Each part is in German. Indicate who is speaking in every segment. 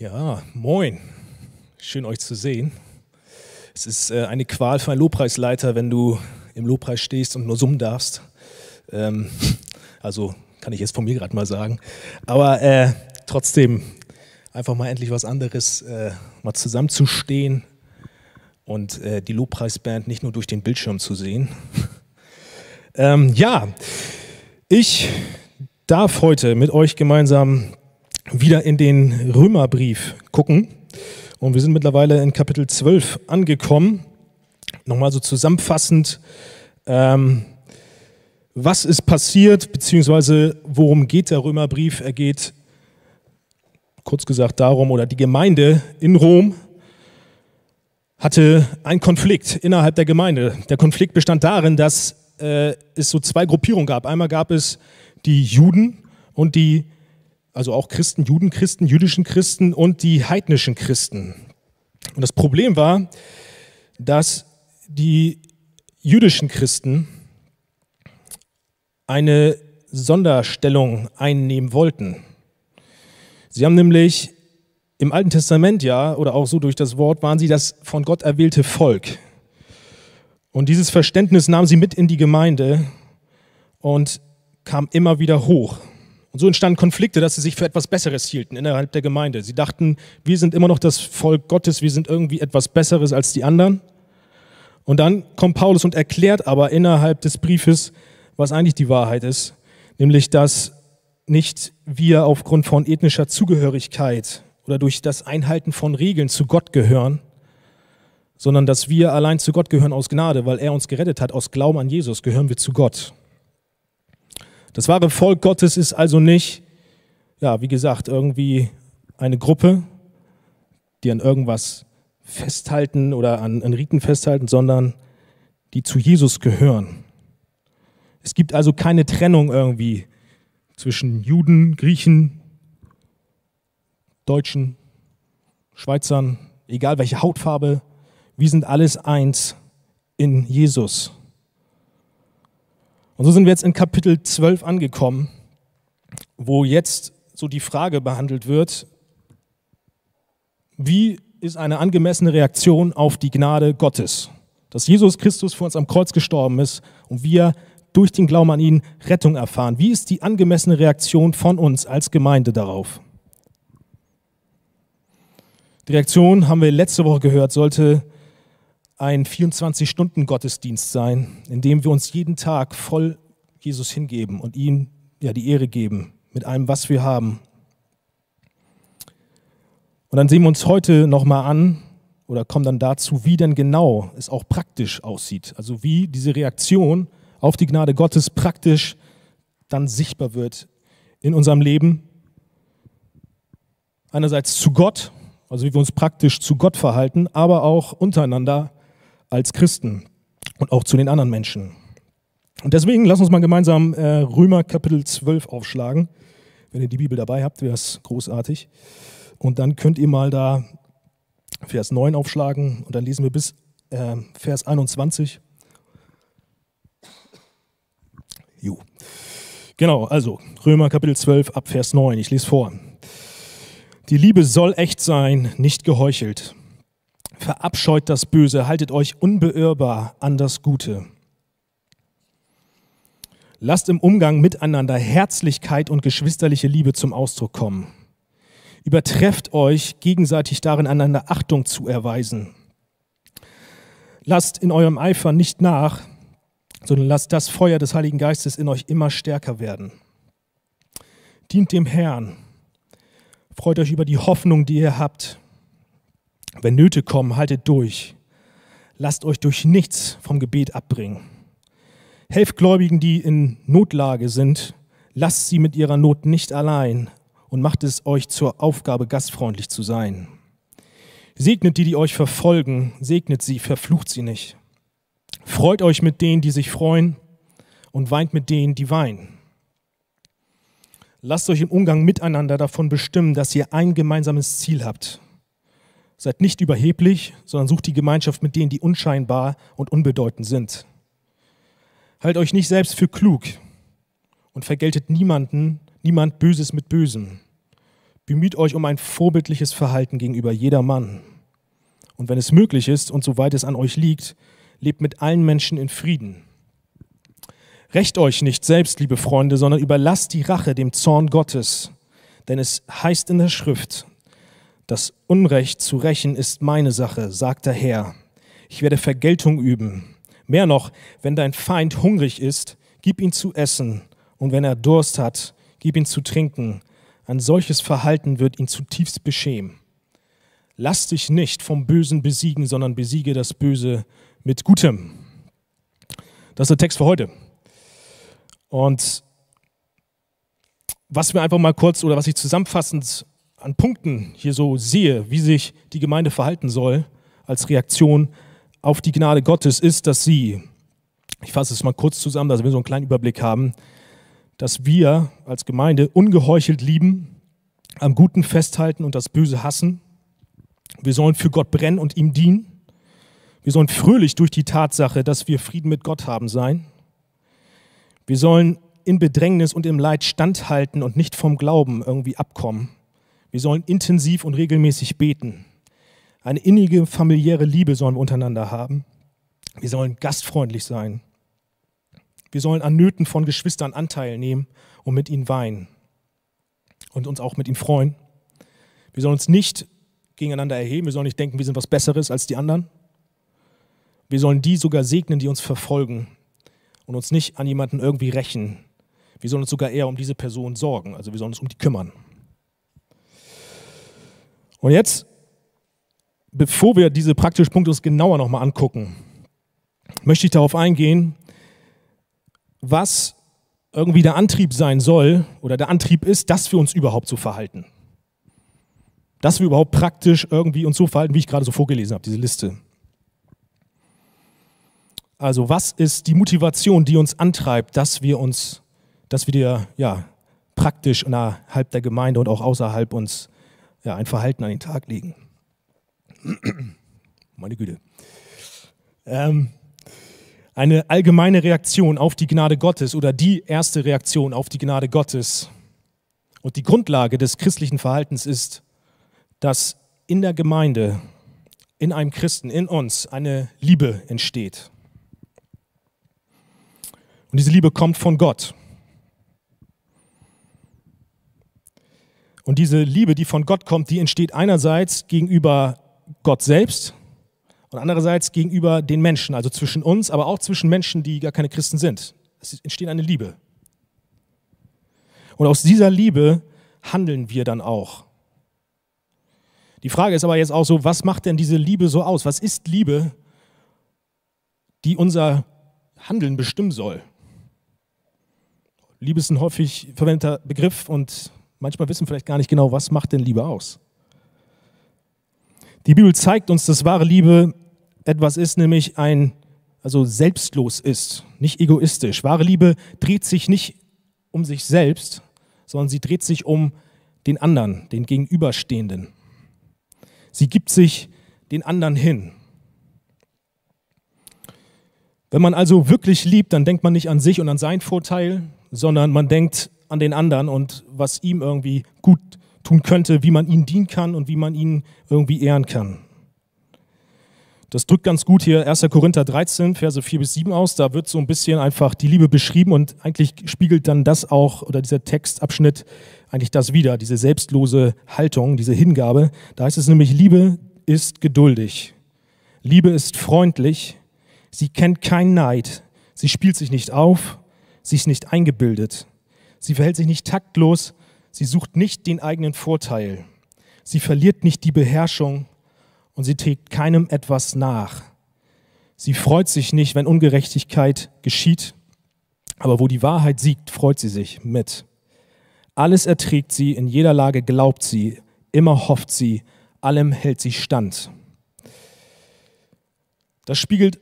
Speaker 1: Ja, moin. Schön euch zu sehen. Es ist äh, eine Qual für einen Lobpreisleiter, wenn du im Lobpreis stehst und nur summen darfst. Ähm, also kann ich jetzt von mir gerade mal sagen. Aber äh, trotzdem einfach mal endlich was anderes, äh, mal zusammenzustehen und äh, die Lobpreisband nicht nur durch den Bildschirm zu sehen. ähm, ja, ich darf heute mit euch gemeinsam wieder in den Römerbrief gucken. Und wir sind mittlerweile in Kapitel 12 angekommen. Nochmal so zusammenfassend, ähm, was ist passiert, beziehungsweise worum geht der Römerbrief? Er geht kurz gesagt darum, oder die Gemeinde in Rom hatte einen Konflikt innerhalb der Gemeinde. Der Konflikt bestand darin, dass äh, es so zwei Gruppierungen gab. Einmal gab es die Juden und die also auch Christen, Judenchristen, jüdischen Christen und die heidnischen Christen. Und das Problem war, dass die jüdischen Christen eine Sonderstellung einnehmen wollten. Sie haben nämlich im Alten Testament ja, oder auch so durch das Wort, waren sie das von Gott erwählte Volk. Und dieses Verständnis nahmen sie mit in die Gemeinde und kam immer wieder hoch. Und so entstanden Konflikte, dass sie sich für etwas Besseres hielten innerhalb der Gemeinde. Sie dachten, wir sind immer noch das Volk Gottes, wir sind irgendwie etwas Besseres als die anderen. Und dann kommt Paulus und erklärt aber innerhalb des Briefes, was eigentlich die Wahrheit ist, nämlich dass nicht wir aufgrund von ethnischer Zugehörigkeit oder durch das Einhalten von Regeln zu Gott gehören, sondern dass wir allein zu Gott gehören aus Gnade, weil er uns gerettet hat, aus Glauben an Jesus gehören wir zu Gott. Das wahre Volk Gottes ist also nicht, ja, wie gesagt, irgendwie eine Gruppe, die an irgendwas festhalten oder an, an Riten festhalten, sondern die zu Jesus gehören. Es gibt also keine Trennung irgendwie zwischen Juden, Griechen, Deutschen, Schweizern, egal welche Hautfarbe. Wir sind alles eins in Jesus. Und so sind wir jetzt in Kapitel 12 angekommen, wo jetzt so die Frage behandelt wird, wie ist eine angemessene Reaktion auf die Gnade Gottes? Dass Jesus Christus für uns am Kreuz gestorben ist und wir durch den Glauben an ihn Rettung erfahren. Wie ist die angemessene Reaktion von uns als Gemeinde darauf? Die Reaktion, haben wir letzte Woche gehört, sollte ein 24-Stunden-Gottesdienst sein, in dem wir uns jeden Tag voll Jesus hingeben und ihm ja, die Ehre geben mit allem, was wir haben. Und dann sehen wir uns heute nochmal an oder kommen dann dazu, wie denn genau es auch praktisch aussieht. Also wie diese Reaktion auf die Gnade Gottes praktisch dann sichtbar wird in unserem Leben. Einerseits zu Gott, also wie wir uns praktisch zu Gott verhalten, aber auch untereinander als Christen und auch zu den anderen Menschen. Und deswegen lass uns mal gemeinsam äh, Römer Kapitel 12 aufschlagen. Wenn ihr die Bibel dabei habt, wäre es großartig. Und dann könnt ihr mal da Vers 9 aufschlagen und dann lesen wir bis äh, Vers 21. Jo. Genau, also Römer Kapitel 12 ab Vers 9. Ich lese vor. Die Liebe soll echt sein, nicht geheuchelt. Verabscheut das Böse, haltet euch unbeirrbar an das Gute. Lasst im Umgang miteinander Herzlichkeit und geschwisterliche Liebe zum Ausdruck kommen. Übertrefft euch gegenseitig darin, einander Achtung zu erweisen. Lasst in eurem Eifer nicht nach, sondern lasst das Feuer des Heiligen Geistes in euch immer stärker werden. Dient dem Herrn. Freut euch über die Hoffnung, die ihr habt wenn Nöte kommen, haltet durch. Lasst euch durch nichts vom Gebet abbringen. Helft Gläubigen, die in Notlage sind. Lasst sie mit ihrer Not nicht allein und macht es euch zur Aufgabe, gastfreundlich zu sein. Segnet die, die euch verfolgen, segnet sie, verflucht sie nicht. Freut euch mit denen, die sich freuen und weint mit denen, die weinen. Lasst euch im Umgang miteinander davon bestimmen, dass ihr ein gemeinsames Ziel habt. Seid nicht überheblich, sondern sucht die Gemeinschaft mit denen, die unscheinbar und unbedeutend sind. Halt euch nicht selbst für klug und vergeltet niemanden, niemand Böses mit Bösem. Bemüht euch um ein vorbildliches Verhalten gegenüber jedermann. Und wenn es möglich ist und soweit es an euch liegt, lebt mit allen Menschen in Frieden. Recht euch nicht selbst, liebe Freunde, sondern überlasst die Rache dem Zorn Gottes. Denn es heißt in der Schrift, das Unrecht zu rächen ist meine Sache, sagt der Herr. Ich werde Vergeltung üben. Mehr noch, wenn dein Feind hungrig ist, gib ihn zu essen. Und wenn er Durst hat, gib ihn zu trinken. Ein solches Verhalten wird ihn zutiefst beschämen. Lass dich nicht vom Bösen besiegen, sondern besiege das Böse mit Gutem. Das ist der Text für heute. Und was wir einfach mal kurz oder was ich zusammenfassend an Punkten hier so sehe, wie sich die Gemeinde verhalten soll als Reaktion auf die Gnade Gottes, ist, dass sie, ich fasse es mal kurz zusammen, dass wir so einen kleinen Überblick haben, dass wir als Gemeinde ungeheuchelt lieben, am Guten festhalten und das Böse hassen. Wir sollen für Gott brennen und ihm dienen. Wir sollen fröhlich durch die Tatsache, dass wir Frieden mit Gott haben, sein. Wir sollen in Bedrängnis und im Leid standhalten und nicht vom Glauben irgendwie abkommen. Wir sollen intensiv und regelmäßig beten. Eine innige familiäre Liebe sollen wir untereinander haben. Wir sollen gastfreundlich sein. Wir sollen an Nöten von Geschwistern Anteil nehmen und mit ihnen weinen und uns auch mit ihnen freuen. Wir sollen uns nicht gegeneinander erheben. Wir sollen nicht denken, wir sind was Besseres als die anderen. Wir sollen die sogar segnen, die uns verfolgen und uns nicht an jemanden irgendwie rächen. Wir sollen uns sogar eher um diese Person sorgen. Also wir sollen uns um die kümmern. Und jetzt, bevor wir diese praktischen Punkte uns genauer nochmal angucken, möchte ich darauf eingehen, was irgendwie der Antrieb sein soll oder der Antrieb ist, dass wir uns überhaupt so verhalten. Dass wir überhaupt praktisch irgendwie uns so verhalten, wie ich gerade so vorgelesen habe, diese Liste. Also was ist die Motivation, die uns antreibt, dass wir uns, dass wir ja, praktisch innerhalb der Gemeinde und auch außerhalb uns ja, ein Verhalten an den Tag legen? Meine Güte. Ähm, eine allgemeine Reaktion auf die Gnade Gottes oder die erste Reaktion auf die Gnade Gottes und die Grundlage des christlichen Verhaltens ist, dass in der Gemeinde, in einem Christen, in uns eine Liebe entsteht. Und diese Liebe kommt von Gott. Und diese Liebe, die von Gott kommt, die entsteht einerseits gegenüber Gott selbst und andererseits gegenüber den Menschen, also zwischen uns, aber auch zwischen Menschen, die gar keine Christen sind. Es entsteht eine Liebe. Und aus dieser Liebe handeln wir dann auch. Die Frage ist aber jetzt auch so, was macht denn diese Liebe so aus? Was ist Liebe, die unser Handeln bestimmen soll? Liebe ist ein häufig verwendeter Begriff und manchmal wissen wir vielleicht gar nicht genau, was macht denn Liebe aus. Die Bibel zeigt uns, dass wahre Liebe etwas ist, nämlich ein, also selbstlos ist, nicht egoistisch. Wahre Liebe dreht sich nicht um sich selbst, sondern sie dreht sich um den anderen, den Gegenüberstehenden. Sie gibt sich den anderen hin. Wenn man also wirklich liebt, dann denkt man nicht an sich und an seinen Vorteil, sondern man denkt an den anderen und was ihm irgendwie gut tun könnte, wie man ihnen dienen kann und wie man ihn irgendwie ehren kann. Das drückt ganz gut hier 1. Korinther 13, Verse 4 bis 7 aus. Da wird so ein bisschen einfach die Liebe beschrieben und eigentlich spiegelt dann das auch, oder dieser Textabschnitt, eigentlich das wieder, diese selbstlose Haltung, diese Hingabe. Da heißt es nämlich, Liebe ist geduldig. Liebe ist freundlich. Sie kennt keinen Neid. Sie spielt sich nicht auf. Sie ist nicht eingebildet. Sie verhält sich nicht taktlos. Sie sucht nicht den eigenen Vorteil. Sie verliert nicht die Beherrschung und sie trägt keinem etwas nach. Sie freut sich nicht, wenn Ungerechtigkeit geschieht, aber wo die Wahrheit siegt, freut sie sich mit. Alles erträgt sie, in jeder Lage glaubt sie, immer hofft sie, allem hält sie stand. Das spiegelt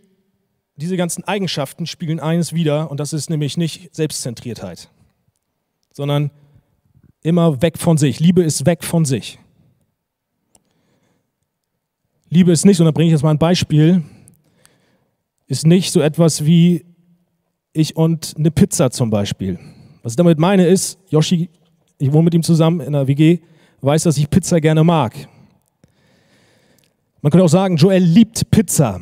Speaker 1: diese ganzen Eigenschaften spiegeln eines wider und das ist nämlich nicht Selbstzentriertheit, sondern immer weg von sich. Liebe ist weg von sich. Liebe ist nicht, und da bringe ich jetzt mal ein Beispiel, ist nicht so etwas wie ich und eine Pizza zum Beispiel. Was ich damit meine ist, Yoshi, ich wohne mit ihm zusammen in einer WG, weiß, dass ich Pizza gerne mag. Man könnte auch sagen, Joel liebt Pizza.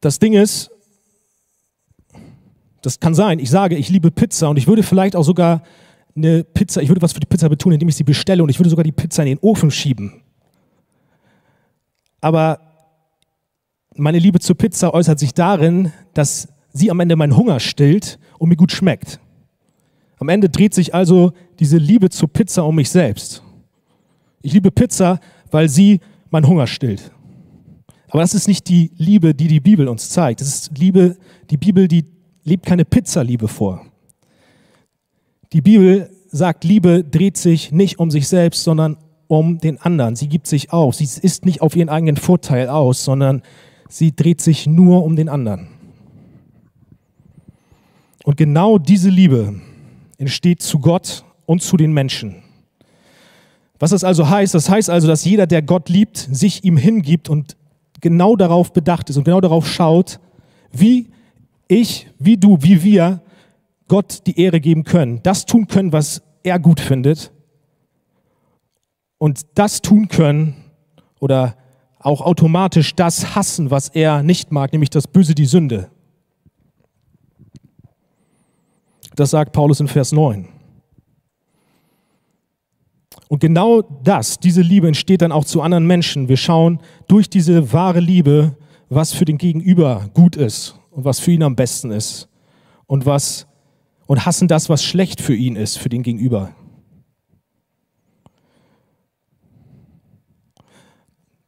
Speaker 1: Das Ding ist, das kann sein, ich sage, ich liebe Pizza und ich würde vielleicht auch sogar eine Pizza, ich würde was für die Pizza betonen, indem ich sie bestelle und ich würde sogar die Pizza in den Ofen schieben. Aber meine Liebe zur Pizza äußert sich darin, dass sie am Ende meinen Hunger stillt und mir gut schmeckt. Am Ende dreht sich also diese Liebe zur Pizza um mich selbst. Ich liebe Pizza, weil sie meinen Hunger stillt. Aber das ist nicht die Liebe, die die Bibel uns zeigt. Das ist Liebe, die Bibel, die lebt keine Pizzaliebe vor. Die Bibel sagt, Liebe dreht sich nicht um sich selbst, sondern um den anderen. Sie gibt sich auf. Sie ist nicht auf ihren eigenen Vorteil aus, sondern sie dreht sich nur um den anderen. Und genau diese Liebe entsteht zu Gott und zu den Menschen. Was das also heißt, das heißt also, dass jeder, der Gott liebt, sich ihm hingibt und genau darauf bedacht ist und genau darauf schaut, wie ich, wie du, wie wir Gott die Ehre geben können, das tun können, was er gut findet und das tun können oder auch automatisch das hassen, was er nicht mag, nämlich das Böse, die Sünde. Das sagt Paulus in Vers 9. Und genau das, diese Liebe entsteht dann auch zu anderen Menschen. Wir schauen durch diese wahre Liebe, was für den Gegenüber gut ist und was für ihn am besten ist und was und hassen das, was schlecht für ihn ist, für den Gegenüber.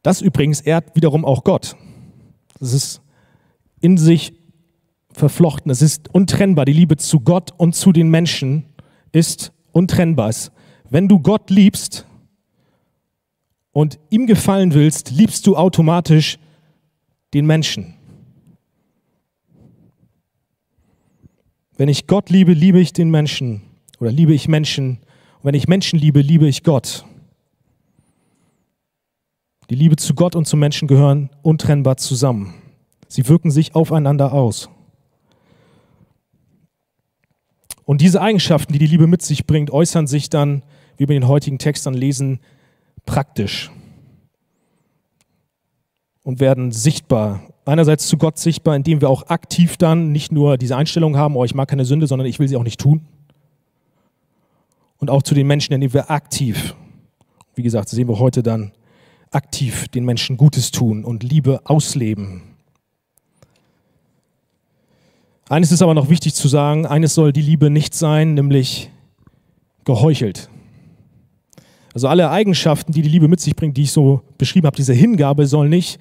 Speaker 1: Das übrigens ehrt wiederum auch Gott. Das ist in sich verflochten. Es ist untrennbar. Die Liebe zu Gott und zu den Menschen ist untrennbar. Wenn du Gott liebst und ihm gefallen willst, liebst du automatisch den Menschen. Wenn ich Gott liebe, liebe ich den Menschen oder liebe ich Menschen. Und wenn ich Menschen liebe, liebe ich Gott. Die Liebe zu Gott und zu Menschen gehören untrennbar zusammen. Sie wirken sich aufeinander aus. Und diese Eigenschaften, die die Liebe mit sich bringt, äußern sich dann, wie wir den heutigen Text lesen, praktisch und werden sichtbar. Einerseits zu Gott sichtbar, indem wir auch aktiv dann nicht nur diese Einstellung haben, oh, ich mag keine Sünde, sondern ich will sie auch nicht tun. Und auch zu den Menschen, indem wir aktiv, wie gesagt, sehen wir heute dann, aktiv den Menschen Gutes tun und Liebe ausleben. Eines ist aber noch wichtig zu sagen, eines soll die Liebe nicht sein, nämlich geheuchelt. Also alle Eigenschaften, die die Liebe mit sich bringt, die ich so beschrieben habe, diese Hingabe soll nicht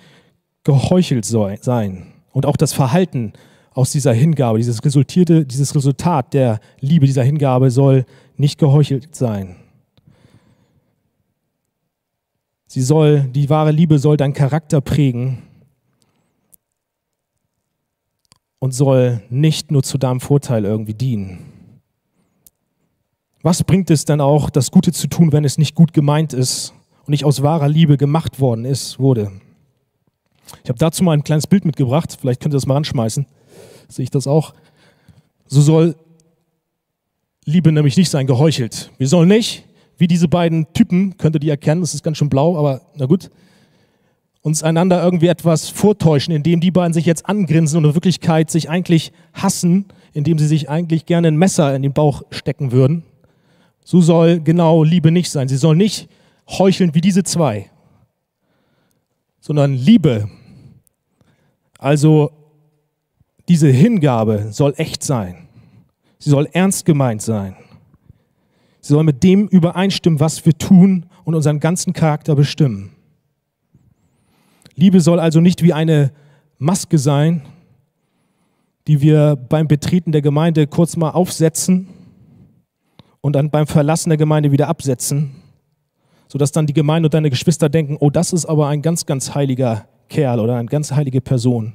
Speaker 1: geheuchelt sein. Und auch das Verhalten aus dieser Hingabe, dieses resultierte, dieses Resultat der Liebe dieser Hingabe soll nicht geheuchelt sein. Sie soll, die wahre Liebe soll deinen Charakter prägen und soll nicht nur zu deinem Vorteil irgendwie dienen. Was bringt es dann auch, das Gute zu tun, wenn es nicht gut gemeint ist und nicht aus wahrer Liebe gemacht worden ist, wurde? Ich habe dazu mal ein kleines Bild mitgebracht, vielleicht könnt ihr das mal anschmeißen. Sehe ich das auch? So soll Liebe nämlich nicht sein, geheuchelt. Wir sollen nicht, wie diese beiden Typen, könnt ihr die erkennen, das ist ganz schön blau, aber na gut, uns einander irgendwie etwas vortäuschen, indem die beiden sich jetzt angrinsen und in Wirklichkeit sich eigentlich hassen, indem sie sich eigentlich gerne ein Messer in den Bauch stecken würden. So soll genau Liebe nicht sein. Sie soll nicht heucheln wie diese zwei, sondern Liebe. Also diese Hingabe soll echt sein. Sie soll ernst gemeint sein. Sie soll mit dem übereinstimmen, was wir tun und unseren ganzen Charakter bestimmen. Liebe soll also nicht wie eine Maske sein, die wir beim Betreten der Gemeinde kurz mal aufsetzen und dann beim Verlassen der Gemeinde wieder absetzen, sodass dann die Gemeinde und deine Geschwister denken, oh, das ist aber ein ganz, ganz heiliger Kerl oder eine ganz heilige Person.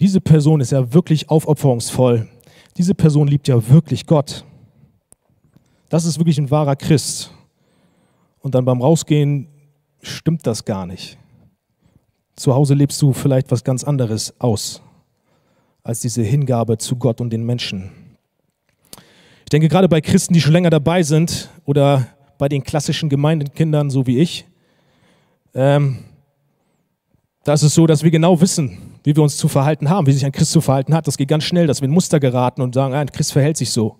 Speaker 1: Diese Person ist ja wirklich aufopferungsvoll. Diese Person liebt ja wirklich Gott. Das ist wirklich ein wahrer Christ. Und dann beim Rausgehen stimmt das gar nicht. Zu Hause lebst du vielleicht was ganz anderes aus als diese Hingabe zu Gott und den Menschen. Ich denke gerade bei Christen, die schon länger dabei sind oder bei den klassischen Gemeindekindern, so wie ich, ähm, da ist es so, dass wir genau wissen, wie wir uns zu verhalten haben, wie sich ein Christ zu verhalten hat. Das geht ganz schnell, dass wir in Muster geraten und sagen, ein Christ verhält sich so.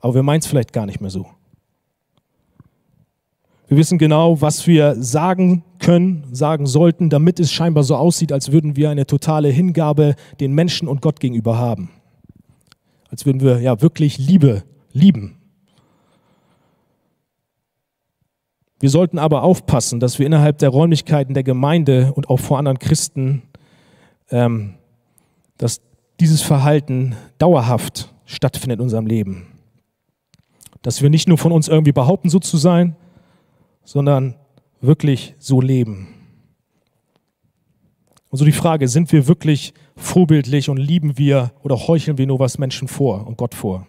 Speaker 1: Aber wir meinen es vielleicht gar nicht mehr so. Wir wissen genau, was wir sagen können, sagen sollten, damit es scheinbar so aussieht, als würden wir eine totale Hingabe den Menschen und Gott gegenüber haben. Als würden wir ja wirklich Liebe lieben. Wir sollten aber aufpassen, dass wir innerhalb der Räumlichkeiten der Gemeinde und auch vor anderen Christen, ähm, dass dieses Verhalten dauerhaft stattfindet in unserem Leben. Dass wir nicht nur von uns irgendwie behaupten, so zu sein, sondern wirklich so leben. Und so die Frage, sind wir wirklich vorbildlich und lieben wir oder heucheln wir nur was Menschen vor und Gott vor?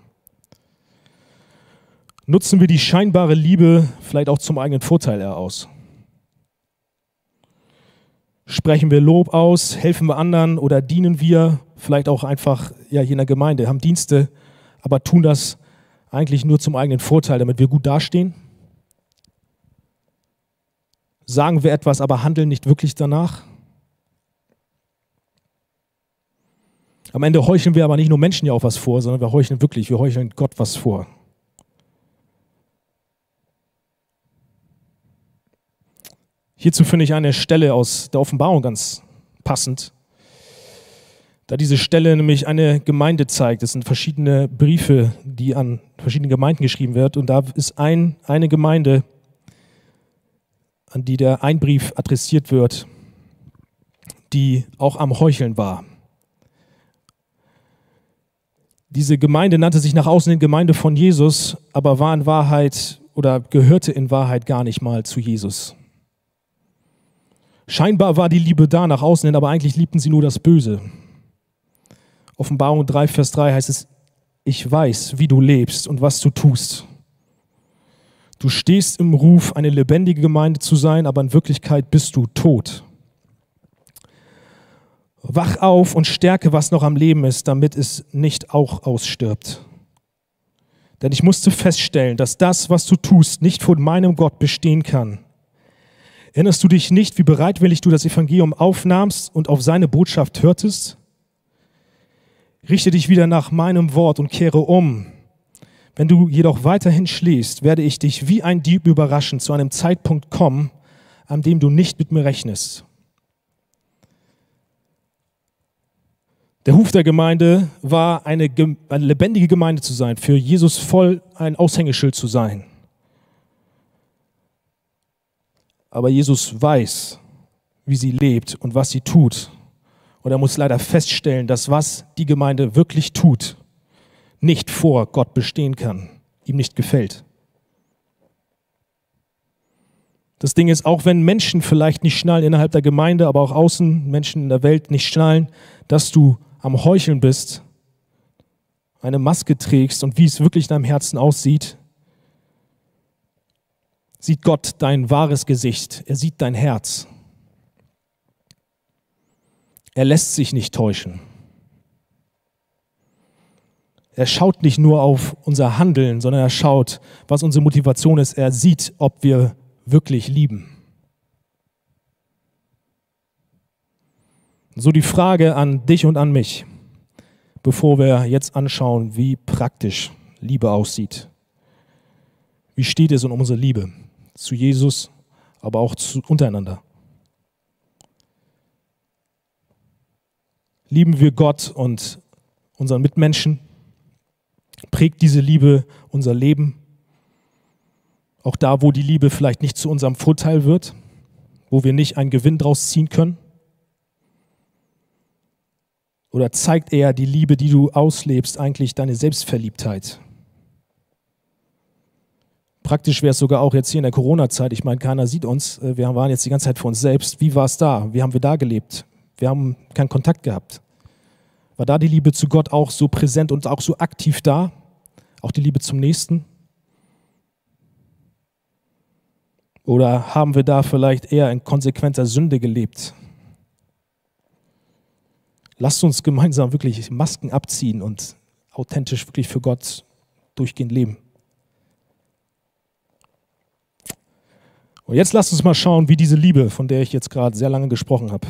Speaker 1: Nutzen wir die scheinbare Liebe vielleicht auch zum eigenen Vorteil aus? Sprechen wir Lob aus, helfen wir anderen oder dienen wir vielleicht auch einfach ja, der Gemeinde, haben Dienste, aber tun das eigentlich nur zum eigenen Vorteil, damit wir gut dastehen? Sagen wir etwas, aber handeln nicht wirklich danach? Am Ende heucheln wir aber nicht nur Menschen ja auch was vor, sondern wir heucheln wirklich, wir heucheln Gott was vor. Hierzu finde ich eine Stelle aus der Offenbarung ganz passend. Da diese Stelle nämlich eine Gemeinde zeigt. Es sind verschiedene Briefe, die an verschiedene Gemeinden geschrieben werden. Und da ist ein, eine Gemeinde, an die der ein Brief adressiert wird, die auch am Heucheln war. Diese Gemeinde nannte sich nach außen hin Gemeinde von Jesus, aber war in Wahrheit oder gehörte in Wahrheit gar nicht mal zu Jesus. Scheinbar war die Liebe da nach außen hin, aber eigentlich liebten sie nur das Böse. Offenbarung 3, Vers 3 heißt es, ich weiß, wie du lebst und was du tust. Du stehst im Ruf, eine lebendige Gemeinde zu sein, aber in Wirklichkeit bist du tot. Wach auf und stärke, was noch am Leben ist, damit es nicht auch ausstirbt. Denn ich musste feststellen, dass das, was du tust, nicht vor meinem Gott bestehen kann. Erinnerst du dich nicht, wie bereitwillig du das Evangelium aufnahmst und auf seine Botschaft hörtest? Richte dich wieder nach meinem Wort und kehre um. Wenn du jedoch weiterhin schläfst, werde ich dich wie ein Dieb überraschen zu einem Zeitpunkt kommen, an dem du nicht mit mir rechnest. Der Ruf der Gemeinde war, eine, eine lebendige Gemeinde zu sein, für Jesus voll ein Aushängeschild zu sein. Aber Jesus weiß, wie sie lebt und was sie tut. Und er muss leider feststellen, dass was die Gemeinde wirklich tut, nicht vor Gott bestehen kann, ihm nicht gefällt. Das Ding ist, auch wenn Menschen vielleicht nicht schnallen innerhalb der Gemeinde, aber auch außen Menschen in der Welt nicht schnallen, dass du am Heucheln bist, eine Maske trägst und wie es wirklich in deinem Herzen aussieht, sieht Gott dein wahres Gesicht, er sieht dein Herz. Er lässt sich nicht täuschen. Er schaut nicht nur auf unser Handeln, sondern er schaut, was unsere Motivation ist. Er sieht, ob wir wirklich lieben. So die Frage an dich und an mich, bevor wir jetzt anschauen, wie praktisch Liebe aussieht. Wie steht es um unsere Liebe? Zu Jesus, aber auch zu, untereinander. Lieben wir Gott und unseren Mitmenschen? Prägt diese Liebe unser Leben? Auch da, wo die Liebe vielleicht nicht zu unserem Vorteil wird, wo wir nicht einen Gewinn draus ziehen können? Oder zeigt eher die Liebe, die du auslebst, eigentlich deine Selbstverliebtheit? Praktisch wäre es sogar auch jetzt hier in der Corona-Zeit. Ich meine, keiner sieht uns. Äh, wir waren jetzt die ganze Zeit für uns selbst. Wie war es da? Wie haben wir da gelebt? Wir haben keinen Kontakt gehabt. War da die Liebe zu Gott auch so präsent und auch so aktiv da? Auch die Liebe zum Nächsten? Oder haben wir da vielleicht eher in konsequenter Sünde gelebt? Lasst uns gemeinsam wirklich Masken abziehen und authentisch wirklich für Gott durchgehend leben. Und jetzt lasst uns mal schauen, wie diese Liebe, von der ich jetzt gerade sehr lange gesprochen habe,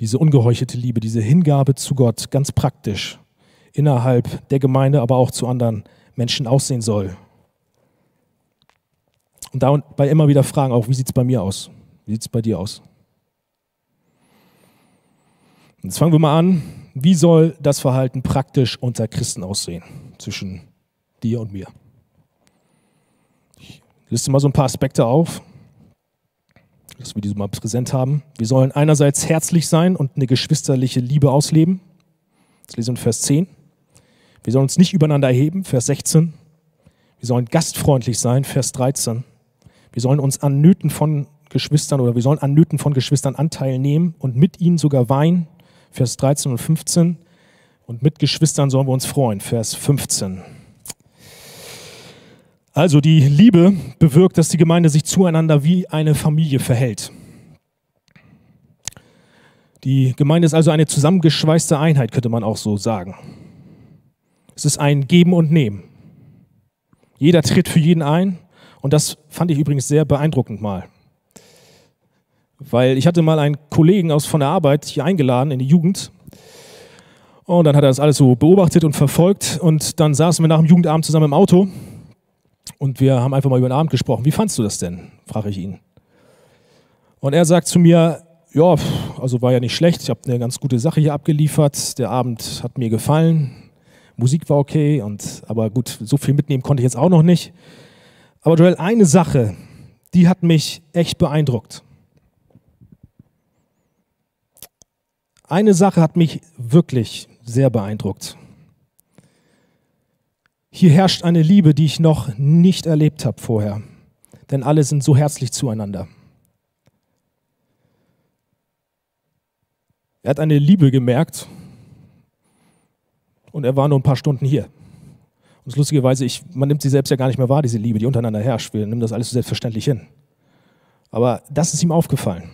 Speaker 1: diese ungeheuchelte Liebe, diese Hingabe zu Gott ganz praktisch innerhalb der Gemeinde, aber auch zu anderen Menschen aussehen soll. Und dabei immer wieder fragen, auch wie sieht es bei mir aus? Wie sieht es bei dir aus? Und jetzt fangen wir mal an, wie soll das Verhalten praktisch unter Christen aussehen zwischen dir und mir? Ich liste mal so ein paar Aspekte auf, dass wir diese mal präsent haben. Wir sollen einerseits herzlich sein und eine geschwisterliche Liebe ausleben. Das lesen wir in Vers 10. Wir sollen uns nicht übereinander erheben, Vers 16. Wir sollen gastfreundlich sein, Vers 13. Wir sollen uns an Nöten von Geschwistern oder wir sollen an Nöten von Geschwistern Anteil nehmen und mit ihnen sogar weinen, Vers 13 und 15. Und mit Geschwistern sollen wir uns freuen, Vers 15. Also die Liebe bewirkt, dass die Gemeinde sich zueinander wie eine Familie verhält. Die Gemeinde ist also eine zusammengeschweißte Einheit, könnte man auch so sagen. Es ist ein Geben und Nehmen. Jeder tritt für jeden ein und das fand ich übrigens sehr beeindruckend mal. Weil ich hatte mal einen Kollegen aus von der Arbeit hier eingeladen in die Jugend. Und dann hat er das alles so beobachtet und verfolgt. Und dann saßen wir nach dem Jugendabend zusammen im Auto. Und wir haben einfach mal über den Abend gesprochen. Wie fandst du das denn? frage ich ihn. Und er sagt zu mir, ja, also war ja nicht schlecht. Ich habe eine ganz gute Sache hier abgeliefert. Der Abend hat mir gefallen. Musik war okay. Und, aber gut, so viel mitnehmen konnte ich jetzt auch noch nicht. Aber Joel, eine Sache, die hat mich echt beeindruckt. Eine Sache hat mich wirklich sehr beeindruckt. Hier herrscht eine Liebe, die ich noch nicht erlebt habe vorher, denn alle sind so herzlich zueinander. Er hat eine Liebe gemerkt und er war nur ein paar Stunden hier. Und lustigerweise, ich, man nimmt sie selbst ja gar nicht mehr wahr, diese Liebe, die untereinander herrscht. Wir nehmen das alles so selbstverständlich hin. Aber das ist ihm aufgefallen.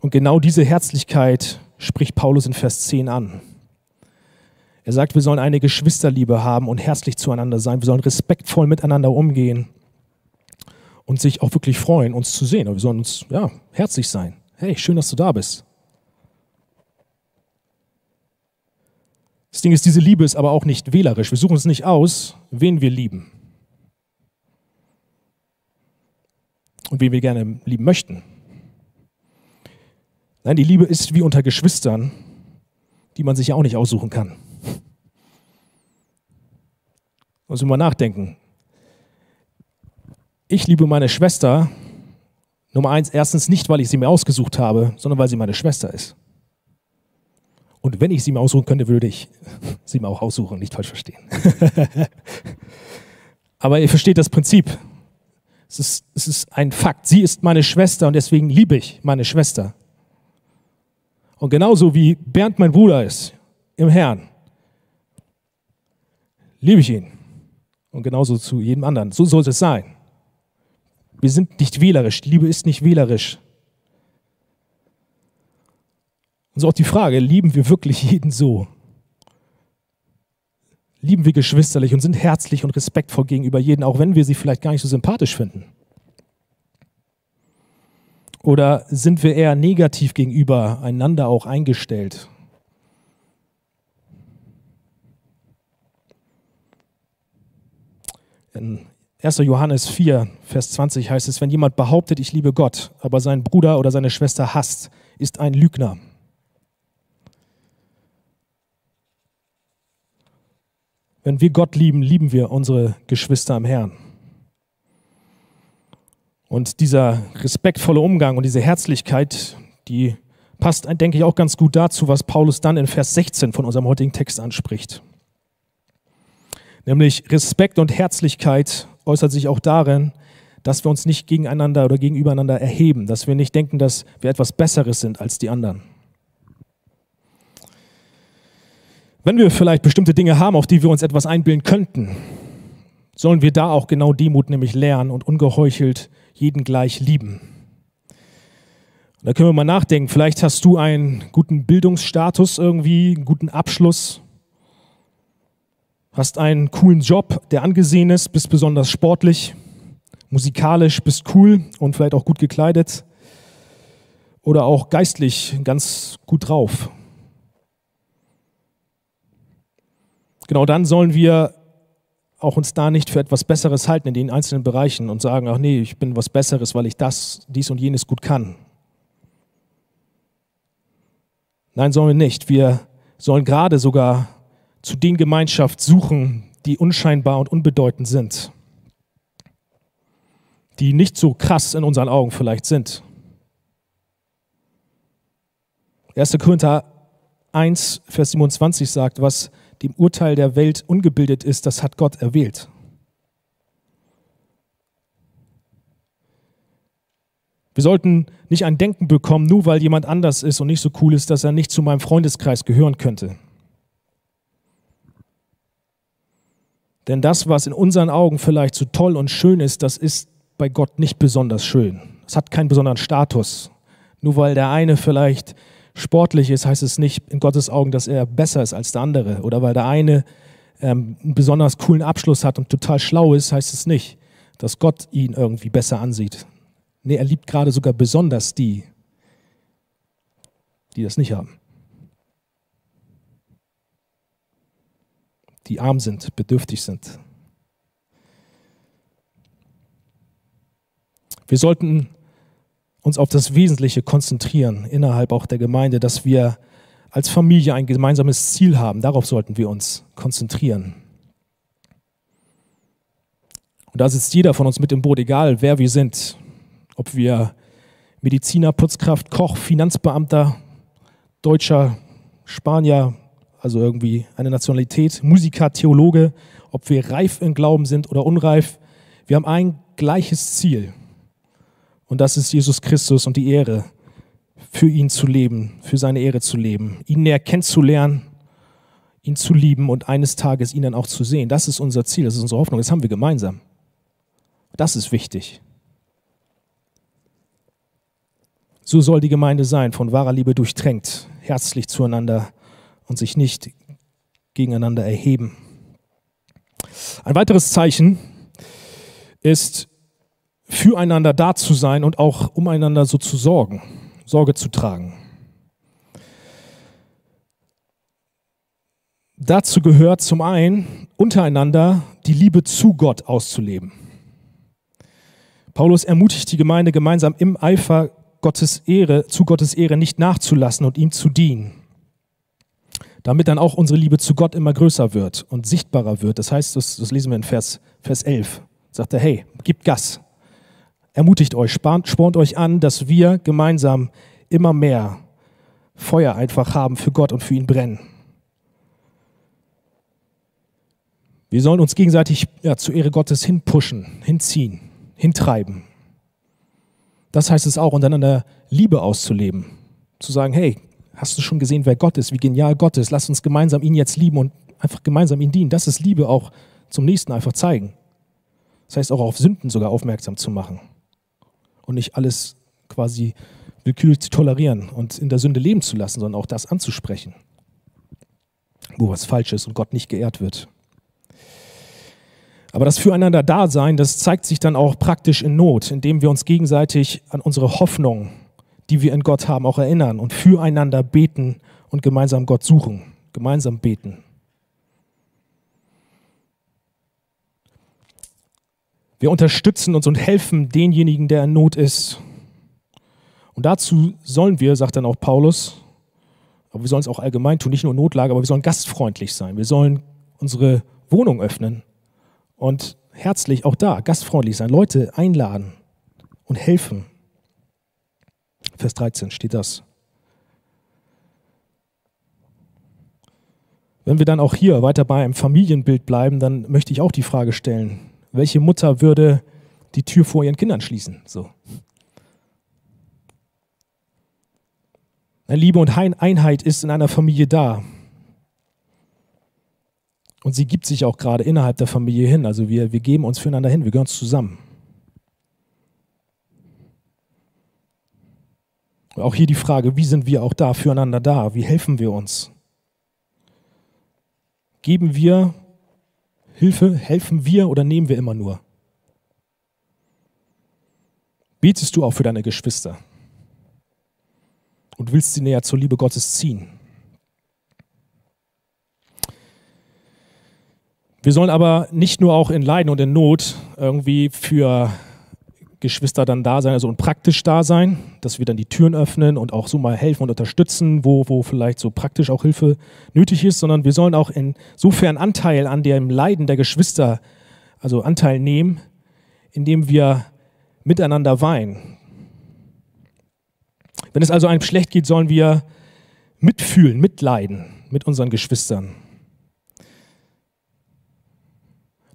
Speaker 1: Und genau diese Herzlichkeit spricht Paulus in Vers 10 an. Er sagt, wir sollen eine Geschwisterliebe haben und herzlich zueinander sein. Wir sollen respektvoll miteinander umgehen und sich auch wirklich freuen, uns zu sehen. Und wir sollen uns ja, herzlich sein. Hey, schön, dass du da bist. Das Ding ist, diese Liebe ist aber auch nicht wählerisch. Wir suchen uns nicht aus, wen wir lieben. Und wen wir gerne lieben möchten. Nein, die Liebe ist wie unter Geschwistern, die man sich ja auch nicht aussuchen kann. Muss mal nachdenken. Ich liebe meine Schwester, Nummer eins, erstens nicht, weil ich sie mir ausgesucht habe, sondern weil sie meine Schwester ist. Und wenn ich sie mir aussuchen könnte, würde ich sie mir auch aussuchen, nicht falsch verstehen. Aber ihr versteht das Prinzip. Es ist, es ist ein Fakt. Sie ist meine Schwester und deswegen liebe ich meine Schwester. Und genauso wie Bernd mein Bruder ist im Herrn, liebe ich ihn. Und genauso zu jedem anderen. So soll es sein. Wir sind nicht wählerisch. Liebe ist nicht wählerisch. Und so auch die Frage, lieben wir wirklich jeden so? Lieben wir geschwisterlich und sind herzlich und respektvoll gegenüber jeden, auch wenn wir sie vielleicht gar nicht so sympathisch finden? Oder sind wir eher negativ gegenüber einander auch eingestellt? In 1. Johannes 4, Vers 20 heißt es, wenn jemand behauptet, ich liebe Gott, aber seinen Bruder oder seine Schwester hasst, ist ein Lügner. Wenn wir Gott lieben, lieben wir unsere Geschwister im Herrn. Und dieser respektvolle Umgang und diese Herzlichkeit, die passt, denke ich, auch ganz gut dazu, was Paulus dann in Vers 16 von unserem heutigen Text anspricht. Nämlich Respekt und Herzlichkeit äußert sich auch darin, dass wir uns nicht gegeneinander oder gegenübereinander erheben, dass wir nicht denken, dass wir etwas Besseres sind als die anderen. Wenn wir vielleicht bestimmte Dinge haben, auf die wir uns etwas einbilden könnten, sollen wir da auch genau Demut nämlich lernen und ungeheuchelt jeden gleich lieben. da können wir mal nachdenken, vielleicht hast du einen guten Bildungsstatus irgendwie, einen guten Abschluss, hast einen coolen Job, der angesehen ist, bist besonders sportlich, musikalisch, bist cool und vielleicht auch gut gekleidet oder auch geistlich ganz gut drauf. Genau dann sollen wir auch uns da nicht für etwas Besseres halten in den einzelnen Bereichen und sagen, ach nee, ich bin was Besseres, weil ich das, dies und jenes gut kann. Nein, sollen wir nicht. Wir sollen gerade sogar zu den Gemeinschaft suchen, die unscheinbar und unbedeutend sind, die nicht so krass in unseren Augen vielleicht sind. 1. Korinther 1, Vers 27 sagt, was dem Urteil der Welt ungebildet ist, das hat Gott erwählt. Wir sollten nicht ein Denken bekommen, nur weil jemand anders ist und nicht so cool ist, dass er nicht zu meinem Freundeskreis gehören könnte. Denn das, was in unseren Augen vielleicht so toll und schön ist, das ist bei Gott nicht besonders schön. Es hat keinen besonderen Status. Nur weil der eine vielleicht sportlich ist, heißt es nicht in Gottes Augen, dass er besser ist als der andere. Oder weil der eine ähm, einen besonders coolen Abschluss hat und total schlau ist, heißt es nicht, dass Gott ihn irgendwie besser ansieht. Nee, er liebt gerade sogar besonders die, die das nicht haben. Die arm sind, bedürftig sind. Wir sollten uns auf das Wesentliche konzentrieren, innerhalb auch der Gemeinde, dass wir als Familie ein gemeinsames Ziel haben. Darauf sollten wir uns konzentrieren. Und da sitzt jeder von uns mit im Boot, egal wer wir sind. Ob wir Mediziner, Putzkraft, Koch, Finanzbeamter, Deutscher, Spanier, also irgendwie eine Nationalität, Musiker, Theologe, ob wir reif im Glauben sind oder unreif. Wir haben ein gleiches Ziel. Und das ist Jesus Christus und die Ehre, für ihn zu leben, für seine Ehre zu leben, ihn näher kennenzulernen, ihn zu lieben und eines Tages ihn dann auch zu sehen. Das ist unser Ziel, das ist unsere Hoffnung, das haben wir gemeinsam. Das ist wichtig. So soll die Gemeinde sein, von wahrer Liebe durchtränkt, herzlich zueinander und sich nicht gegeneinander erheben. Ein weiteres Zeichen ist füreinander da zu sein und auch umeinander so zu sorgen, Sorge zu tragen. Dazu gehört zum einen, untereinander die Liebe zu Gott auszuleben. Paulus ermutigt die Gemeinde gemeinsam im Eifer Gottes Ehre, zu Gottes Ehre nicht nachzulassen und ihm zu dienen. Damit dann auch unsere Liebe zu Gott immer größer wird und sichtbarer wird. Das heißt, das, das lesen wir in Vers, Vers 11. Sagt er, hey, gib Gas, ermutigt euch, spornt euch an, dass wir gemeinsam immer mehr Feuer einfach haben für Gott und für ihn brennen. Wir sollen uns gegenseitig ja, zur Ehre Gottes hinpushen, hinziehen, hintreiben. Das heißt es auch, untereinander Liebe auszuleben. Zu sagen, hey, hast du schon gesehen, wer Gott ist, wie genial Gott ist? Lass uns gemeinsam ihn jetzt lieben und einfach gemeinsam ihn dienen. Das ist Liebe auch zum Nächsten einfach zeigen. Das heißt auch auf Sünden sogar aufmerksam zu machen und nicht alles quasi willkürlich zu tolerieren und in der Sünde leben zu lassen, sondern auch das anzusprechen, wo was falsch ist und Gott nicht geehrt wird. Aber das Füreinander-Dasein, das zeigt sich dann auch praktisch in Not, indem wir uns gegenseitig an unsere Hoffnung, die wir in Gott haben, auch erinnern und füreinander beten und gemeinsam Gott suchen, gemeinsam beten. Wir unterstützen uns und helfen denjenigen, der in Not ist. Und dazu sollen wir, sagt dann auch Paulus, aber wir sollen es auch allgemein tun, nicht nur Notlage, aber wir sollen gastfreundlich sein. Wir sollen unsere Wohnung öffnen und herzlich auch da gastfreundlich sein, Leute einladen und helfen. Vers 13 steht das. Wenn wir dann auch hier weiter bei einem Familienbild bleiben, dann möchte ich auch die Frage stellen, welche Mutter würde die Tür vor ihren Kindern schließen? So. Liebe und Einheit ist in einer Familie da. Und sie gibt sich auch gerade innerhalb der Familie hin. Also wir, wir geben uns füreinander hin, wir gehören zusammen. Auch hier die Frage, wie sind wir auch da füreinander da? Wie helfen wir uns? Geben wir Hilfe? Helfen wir oder nehmen wir immer nur? Betest du auch für deine Geschwister und willst sie näher zur Liebe Gottes ziehen? Wir sollen aber nicht nur auch in Leiden und in Not irgendwie für Geschwister dann da sein, also und praktisch da sein, dass wir dann die Türen öffnen und auch so mal helfen und unterstützen, wo, wo vielleicht so praktisch auch Hilfe nötig ist, sondern wir sollen auch insofern Anteil an dem Leiden der Geschwister, also Anteil nehmen, indem wir miteinander weinen. Wenn es also einem schlecht geht, sollen wir mitfühlen, mitleiden mit unseren Geschwistern.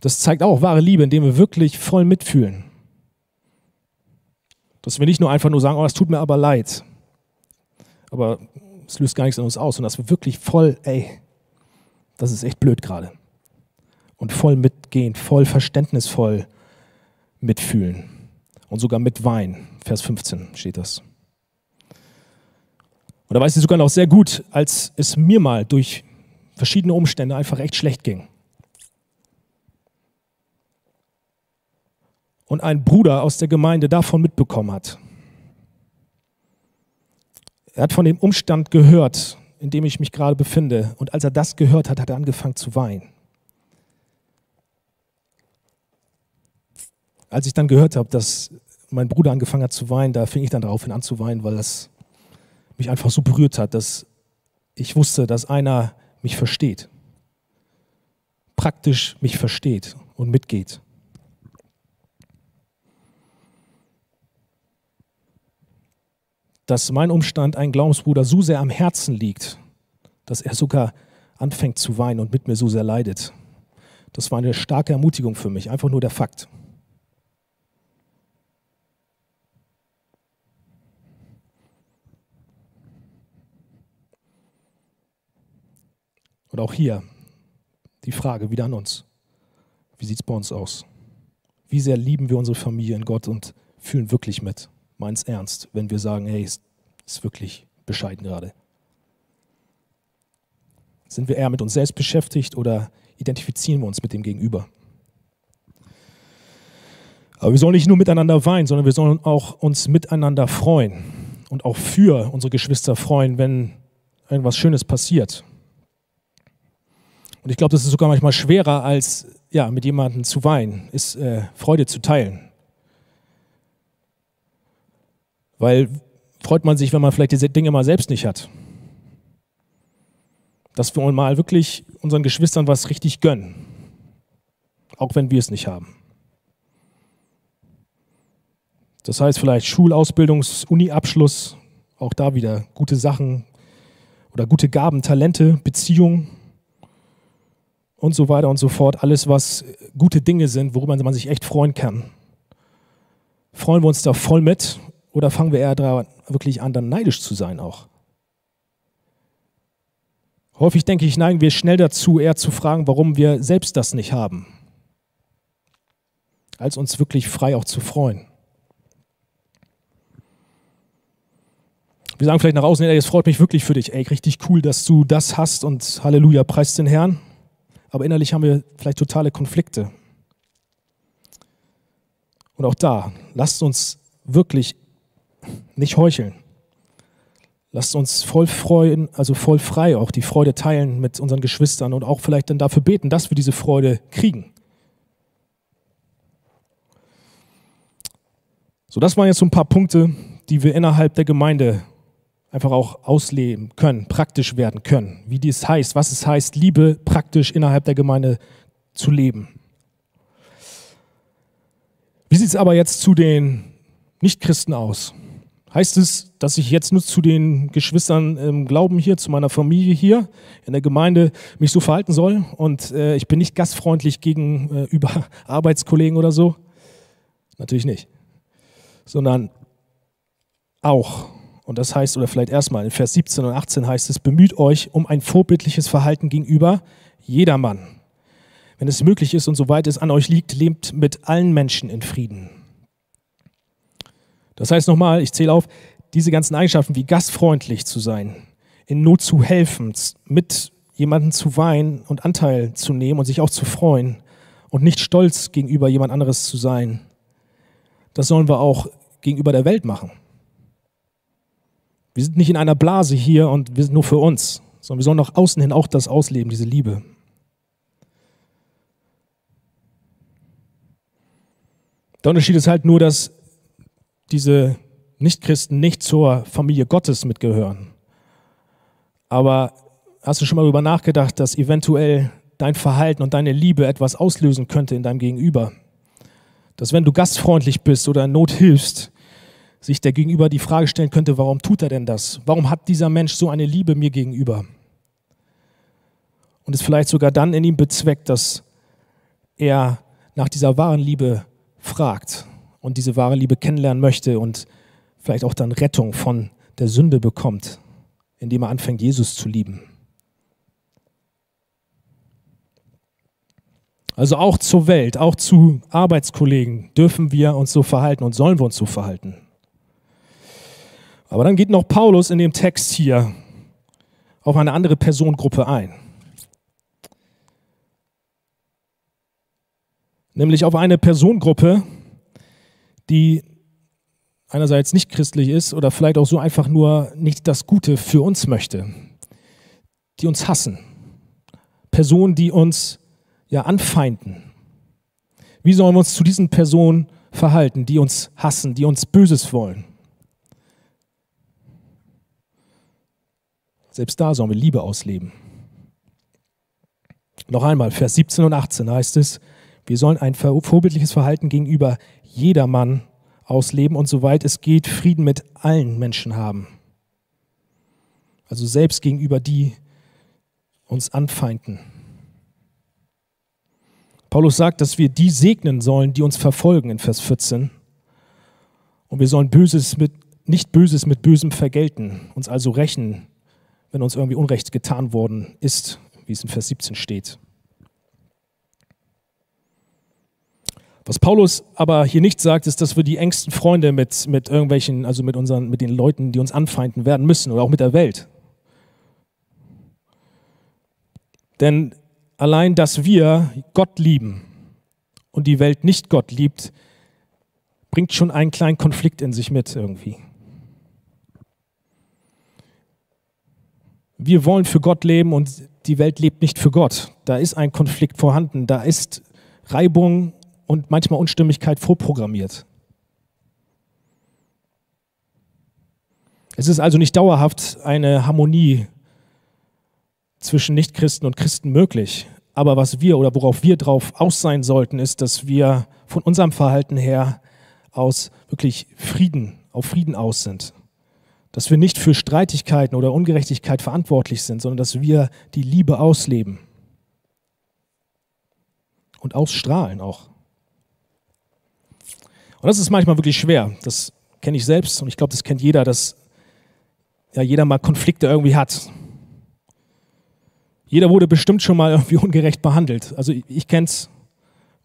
Speaker 1: Das zeigt auch wahre Liebe, indem wir wirklich voll mitfühlen. Dass wir nicht nur einfach nur sagen, oh, das tut mir aber leid. Aber es löst gar nichts in uns aus, sondern dass wir wirklich voll, ey, das ist echt blöd gerade. Und voll mitgehen, voll verständnisvoll mitfühlen. Und sogar mit Wein. Vers 15 steht das. Und da weiß ich sogar noch sehr gut, als es mir mal durch verschiedene Umstände einfach echt schlecht ging. Und ein Bruder aus der Gemeinde davon mitbekommen hat. Er hat von dem Umstand gehört, in dem ich mich gerade befinde. Und als er das gehört hat, hat er angefangen zu weinen. Als ich dann gehört habe, dass mein Bruder angefangen hat zu weinen, da fing ich dann daraufhin an zu weinen, weil das mich einfach so berührt hat, dass ich wusste, dass einer mich versteht. Praktisch mich versteht und mitgeht. Dass mein Umstand ein Glaubensbruder so sehr am Herzen liegt, dass er sogar anfängt zu weinen und mit mir so sehr leidet. Das war eine starke Ermutigung für mich, einfach nur der Fakt. Und auch hier die Frage wieder an uns. Wie sieht es bei uns aus? Wie sehr lieben wir unsere Familie in Gott und fühlen wirklich mit? Meins ernst, wenn wir sagen, hey, ist, ist wirklich bescheiden gerade. Sind wir eher mit uns selbst beschäftigt oder identifizieren wir uns mit dem Gegenüber? Aber wir sollen nicht nur miteinander weinen, sondern wir sollen auch uns miteinander freuen und auch für unsere Geschwister freuen, wenn irgendwas Schönes passiert. Und ich glaube, das ist sogar manchmal schwerer, als ja, mit jemandem zu weinen, ist äh, Freude zu teilen. Weil freut man sich, wenn man vielleicht diese Dinge mal selbst nicht hat. Dass wir mal wirklich unseren Geschwistern was richtig gönnen. Auch wenn wir es nicht haben. Das heißt vielleicht Schulausbildungs-, Uni-Abschluss, auch da wieder gute Sachen oder gute Gaben, Talente, Beziehungen und so weiter und so fort. Alles, was gute Dinge sind, worüber man sich echt freuen kann. Freuen wir uns da voll mit oder fangen wir eher daran, wirklich an, dann neidisch zu sein auch? Häufig denke ich, neigen wir schnell dazu, eher zu fragen, warum wir selbst das nicht haben, als uns wirklich frei auch zu freuen. Wir sagen vielleicht nach außen, ey, es freut mich wirklich für dich, ey, richtig cool, dass du das hast und Halleluja, preist den Herrn. Aber innerlich haben wir vielleicht totale Konflikte. Und auch da, lasst uns wirklich nicht heucheln. Lasst uns voll freuen, also voll frei auch die Freude teilen mit unseren Geschwistern und auch vielleicht dann dafür beten, dass wir diese Freude kriegen. So, das waren jetzt so ein paar Punkte, die wir innerhalb der Gemeinde einfach auch ausleben können, praktisch werden können. Wie dies heißt, was es heißt, Liebe praktisch innerhalb der Gemeinde zu leben. Wie sieht es aber jetzt zu den Nichtchristen aus? Heißt es, dass ich jetzt nur zu den Geschwistern im Glauben hier, zu meiner Familie hier in der Gemeinde mich so verhalten soll und äh, ich bin nicht gastfreundlich gegenüber äh, Arbeitskollegen oder so? Natürlich nicht. Sondern auch, und das heißt, oder vielleicht erstmal in Vers 17 und 18 heißt es, bemüht euch um ein vorbildliches Verhalten gegenüber jedermann. Wenn es möglich ist und soweit es an euch liegt, lebt mit allen Menschen in Frieden. Das heißt nochmal, ich zähle auf, diese ganzen Eigenschaften wie gastfreundlich zu sein, in Not zu helfen, mit jemandem zu weinen und Anteil zu nehmen und sich auch zu freuen, und nicht stolz gegenüber jemand anderes zu sein, das sollen wir auch gegenüber der Welt machen. Wir sind nicht in einer Blase hier und wir sind nur für uns, sondern wir sollen nach außen hin auch das ausleben, diese Liebe. Der Unterschied ist halt nur, dass diese Nichtchristen nicht zur Familie Gottes mitgehören. Aber hast du schon mal darüber nachgedacht, dass eventuell dein Verhalten und deine Liebe etwas auslösen könnte in deinem Gegenüber? Dass wenn du gastfreundlich bist oder in Not hilfst, sich der Gegenüber die Frage stellen könnte, warum tut er denn das? Warum hat dieser Mensch so eine Liebe mir gegenüber? Und es vielleicht sogar dann in ihm bezweckt, dass er nach dieser wahren Liebe fragt und diese wahre Liebe kennenlernen möchte und vielleicht auch dann Rettung von der Sünde bekommt, indem er anfängt, Jesus zu lieben. Also auch zur Welt, auch zu Arbeitskollegen dürfen wir uns so verhalten und sollen wir uns so verhalten. Aber dann geht noch Paulus in dem Text hier auf eine andere Personengruppe ein. Nämlich auf eine Personengruppe, die einerseits nicht christlich ist oder vielleicht auch so einfach nur nicht das Gute für uns möchte, die uns hassen. Personen, die uns ja anfeinden. Wie sollen wir uns zu diesen Personen verhalten, die uns hassen, die uns Böses wollen? Selbst da sollen wir Liebe ausleben. Noch einmal, Vers 17 und 18 heißt es, wir sollen ein vorbildliches Verhalten gegenüber jedermann ausleben und soweit es geht, Frieden mit allen Menschen haben. Also selbst gegenüber die uns anfeinden. Paulus sagt, dass wir die segnen sollen, die uns verfolgen in Vers 14. Und wir sollen Böses mit, nicht Böses mit Bösem vergelten, uns also rächen wenn uns irgendwie Unrecht getan worden ist, wie es in Vers 17 steht. Was Paulus aber hier nicht sagt, ist, dass wir die engsten Freunde mit, mit irgendwelchen, also mit unseren, mit den Leuten, die uns anfeinden werden müssen oder auch mit der Welt. Denn allein, dass wir Gott lieben und die Welt nicht Gott liebt, bringt schon einen kleinen Konflikt in sich mit irgendwie. wir wollen für Gott leben und die Welt lebt nicht für Gott. Da ist ein Konflikt vorhanden, da ist Reibung und manchmal Unstimmigkeit vorprogrammiert. Es ist also nicht dauerhaft eine Harmonie zwischen Nichtchristen und Christen möglich. Aber was wir oder worauf wir drauf aus sein sollten, ist, dass wir von unserem Verhalten her aus wirklich Frieden, auf Frieden aus sind dass wir nicht für Streitigkeiten oder Ungerechtigkeit verantwortlich sind, sondern dass wir die Liebe ausleben und ausstrahlen auch. Und das ist manchmal wirklich schwer. Das kenne ich selbst und ich glaube, das kennt jeder, dass ja, jeder mal Konflikte irgendwie hat. Jeder wurde bestimmt schon mal irgendwie ungerecht behandelt. Also ich, ich kenne es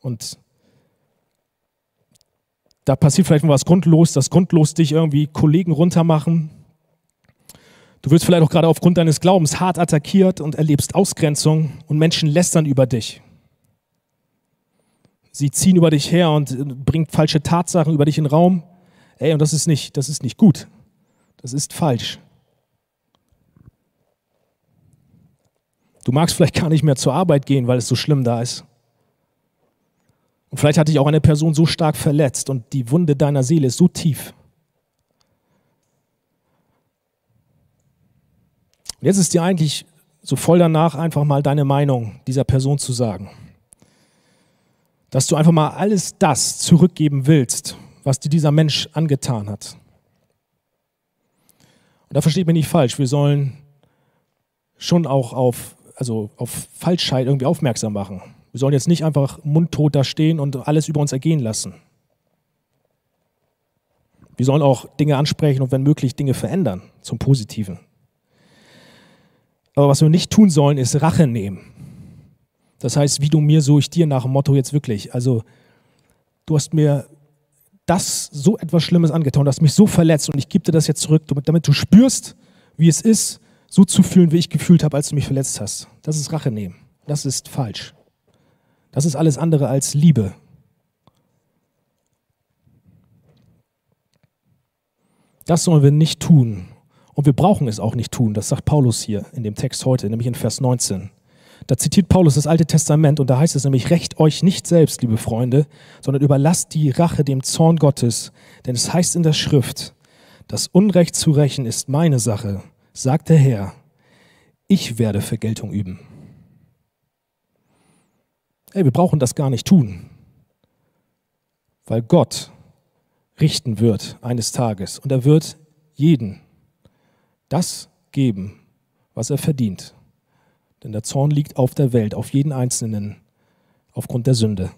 Speaker 1: und da passiert vielleicht mal was grundlos, dass grundlos dich irgendwie Kollegen runtermachen Du wirst vielleicht auch gerade aufgrund deines Glaubens hart attackiert und erlebst Ausgrenzung und Menschen lästern über dich. Sie ziehen über dich her und bringen falsche Tatsachen über dich in den Raum. Ey, und das ist nicht, das ist nicht gut. Das ist falsch. Du magst vielleicht gar nicht mehr zur Arbeit gehen, weil es so schlimm da ist. Und vielleicht hat dich auch eine Person so stark verletzt und die Wunde deiner Seele ist so tief. Und jetzt ist dir eigentlich so voll danach, einfach mal deine Meinung dieser Person zu sagen. Dass du einfach mal alles das zurückgeben willst, was dir dieser Mensch angetan hat. Und da versteht mich nicht falsch. Wir sollen schon auch auf, also auf Falschheit irgendwie aufmerksam machen. Wir sollen jetzt nicht einfach mundtot da stehen und alles über uns ergehen lassen. Wir sollen auch Dinge ansprechen und wenn möglich Dinge verändern zum Positiven. Aber was wir nicht tun sollen, ist Rache nehmen. Das heißt, wie du mir, so ich dir nach dem Motto jetzt wirklich. Also, du hast mir das so etwas Schlimmes angetan, du hast mich so verletzt und ich gebe dir das jetzt zurück, damit du spürst, wie es ist, so zu fühlen, wie ich gefühlt habe, als du mich verletzt hast. Das ist Rache nehmen. Das ist falsch. Das ist alles andere als Liebe. Das sollen wir nicht tun. Und wir brauchen es auch nicht tun. Das sagt Paulus hier in dem Text heute, nämlich in Vers 19. Da zitiert Paulus das Alte Testament und da heißt es nämlich, recht euch nicht selbst, liebe Freunde, sondern überlasst die Rache dem Zorn Gottes. Denn es heißt in der Schrift, das Unrecht zu rächen ist meine Sache, sagt der Herr. Ich werde Vergeltung üben. Ey, wir brauchen das gar nicht tun, weil Gott richten wird eines Tages und er wird jeden das geben, was er verdient. Denn der Zorn liegt auf der Welt, auf jeden Einzelnen, aufgrund der Sünde.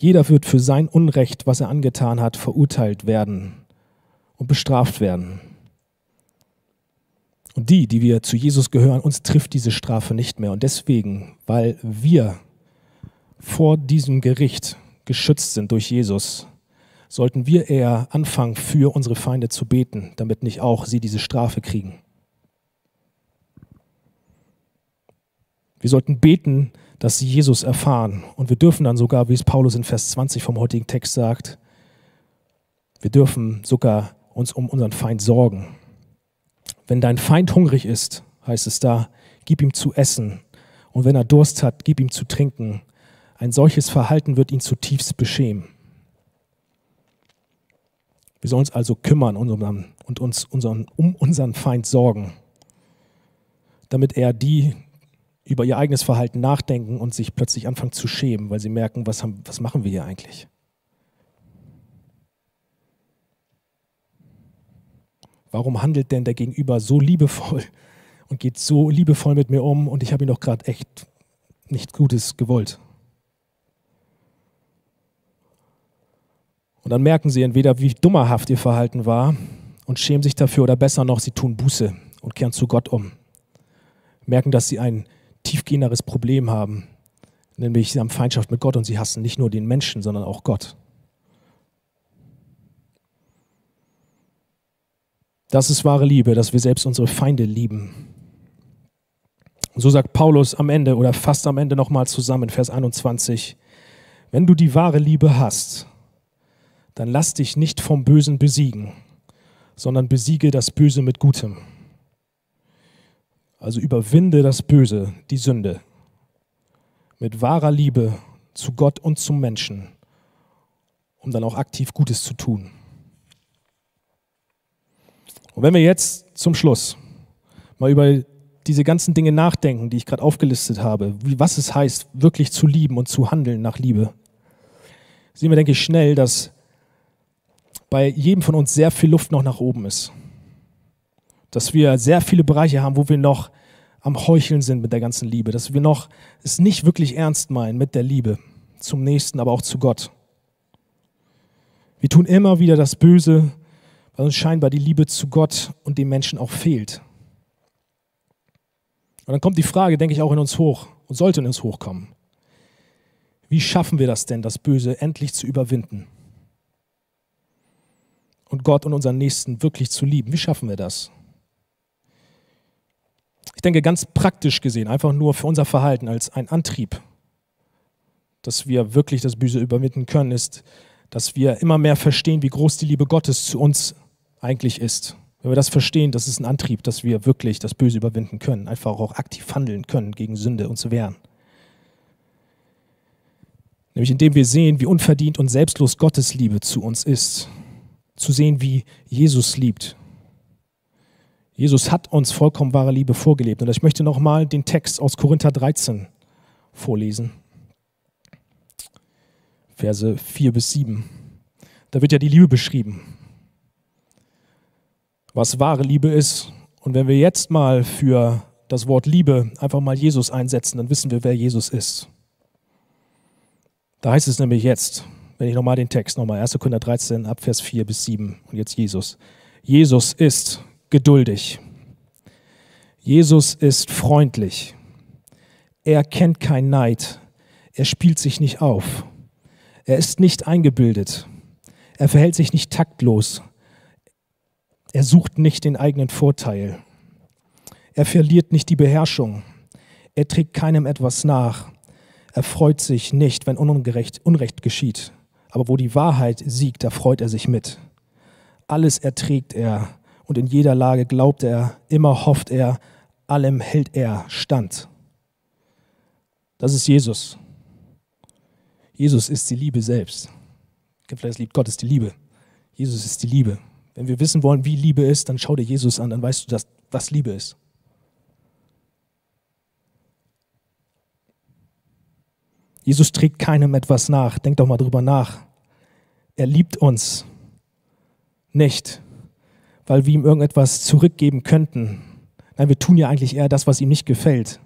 Speaker 1: Jeder wird für sein Unrecht, was er angetan hat, verurteilt werden und bestraft werden. Und die, die wir zu Jesus gehören, uns trifft diese Strafe nicht mehr. Und deswegen, weil wir vor diesem Gericht geschützt sind durch Jesus, sollten wir eher anfangen, für unsere Feinde zu beten, damit nicht auch sie diese Strafe kriegen. Wir sollten beten, dass sie Jesus erfahren. Und wir dürfen dann sogar, wie es Paulus in Vers 20 vom heutigen Text sagt, wir dürfen sogar uns um unseren Feind sorgen. Wenn dein Feind hungrig ist, heißt es da, gib ihm zu essen. Und wenn er Durst hat, gib ihm zu trinken. Ein solches Verhalten wird ihn zutiefst beschämen. Wir sollen uns also kümmern und uns unseren, um unseren Feind sorgen, damit er die über ihr eigenes Verhalten nachdenken und sich plötzlich anfangen zu schämen, weil sie merken, was, haben, was machen wir hier eigentlich? Warum handelt denn der Gegenüber so liebevoll und geht so liebevoll mit mir um und ich habe ihn doch gerade echt nichts Gutes gewollt? Und dann merken sie entweder, wie dummerhaft ihr Verhalten war und schämen sich dafür oder besser noch, sie tun Buße und kehren zu Gott um. Merken, dass sie ein tiefgehenderes Problem haben, nämlich sie haben Feindschaft mit Gott und sie hassen nicht nur den Menschen, sondern auch Gott. Das ist wahre Liebe, dass wir selbst unsere Feinde lieben. Und so sagt Paulus am Ende oder fast am Ende nochmal zusammen, Vers 21, wenn du die wahre Liebe hast, dann lass dich nicht vom Bösen besiegen, sondern besiege das Böse mit Gutem. Also überwinde das Böse, die Sünde, mit wahrer Liebe zu Gott und zum Menschen, um dann auch aktiv Gutes zu tun. Und wenn wir jetzt zum Schluss mal über diese ganzen Dinge nachdenken, die ich gerade aufgelistet habe, wie, was es heißt, wirklich zu lieben und zu handeln nach Liebe, sehen wir, denke ich, schnell, dass bei jedem von uns sehr viel Luft noch nach oben ist. Dass wir sehr viele Bereiche haben, wo wir noch am Heucheln sind mit der ganzen Liebe, dass wir noch es nicht wirklich ernst meinen mit der Liebe zum Nächsten, aber auch zu Gott. Wir tun immer wieder das Böse, weil uns scheinbar die Liebe zu Gott und dem Menschen auch fehlt. Und dann kommt die Frage, denke ich, auch in uns hoch und sollte in uns hochkommen. Wie schaffen wir das denn, das Böse endlich zu überwinden? und Gott und unseren Nächsten wirklich zu lieben. Wie schaffen wir das? Ich denke ganz praktisch gesehen, einfach nur für unser Verhalten als ein Antrieb, dass wir wirklich das Böse überwinden können, ist, dass wir immer mehr verstehen, wie groß die Liebe Gottes zu uns eigentlich ist. Wenn wir das verstehen, das ist ein Antrieb, dass wir wirklich das Böse überwinden können, einfach auch aktiv handeln können gegen Sünde und zu wehren. Nämlich indem wir sehen, wie unverdient und selbstlos Gottes Liebe zu uns ist zu sehen, wie Jesus liebt. Jesus hat uns vollkommen wahre Liebe vorgelebt. Und ich möchte nochmal den Text aus Korinther 13 vorlesen. Verse 4 bis 7. Da wird ja die Liebe beschrieben. Was wahre Liebe ist. Und wenn wir jetzt mal für das Wort Liebe einfach mal Jesus einsetzen, dann wissen wir, wer Jesus ist. Da heißt es nämlich jetzt, wenn ich nochmal den Text nochmal, 1. Korinther 13, ab Vers 4 bis 7 und jetzt Jesus. Jesus ist geduldig. Jesus ist freundlich. Er kennt kein Neid. Er spielt sich nicht auf. Er ist nicht eingebildet. Er verhält sich nicht taktlos. Er sucht nicht den eigenen Vorteil. Er verliert nicht die Beherrschung. Er trägt keinem etwas nach. Er freut sich nicht, wenn Ungerecht, Unrecht geschieht. Aber wo die Wahrheit siegt, da freut er sich mit. Alles erträgt er und in jeder Lage glaubt er, immer hofft er, allem hält er stand. Das ist Jesus. Jesus ist die Liebe selbst. Vielleicht liebt Gott ist die Liebe. Jesus ist die Liebe. Wenn wir wissen wollen, wie Liebe ist, dann schau dir Jesus an, dann weißt du, dass, was Liebe ist. Jesus trägt keinem etwas nach. Denk doch mal drüber nach. Er liebt uns nicht, weil wir ihm irgendetwas zurückgeben könnten. Nein, wir tun ja eigentlich eher das, was ihm nicht gefällt.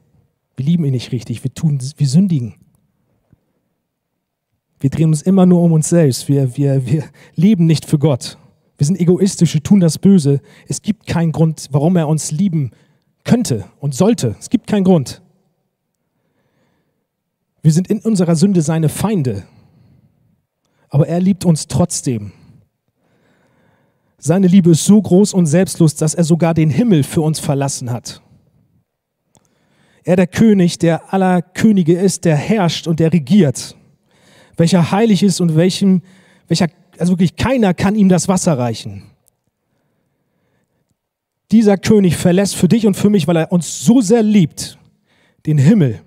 Speaker 1: Wir lieben ihn nicht richtig. Wir tun, wir sündigen. Wir drehen uns immer nur um uns selbst. Wir, wir, wir leben nicht für Gott. Wir sind egoistisch, wir tun das Böse. Es gibt keinen Grund, warum er uns lieben könnte und sollte. Es gibt keinen Grund. Wir sind in unserer Sünde seine Feinde, aber er liebt uns trotzdem. Seine Liebe ist so groß und selbstlos, dass er sogar den Himmel für uns verlassen hat. Er der König, der aller Könige ist, der herrscht und der regiert, welcher heilig ist und welchem, welcher, also wirklich keiner kann ihm das Wasser reichen. Dieser König verlässt für dich und für mich, weil er uns so sehr liebt, den Himmel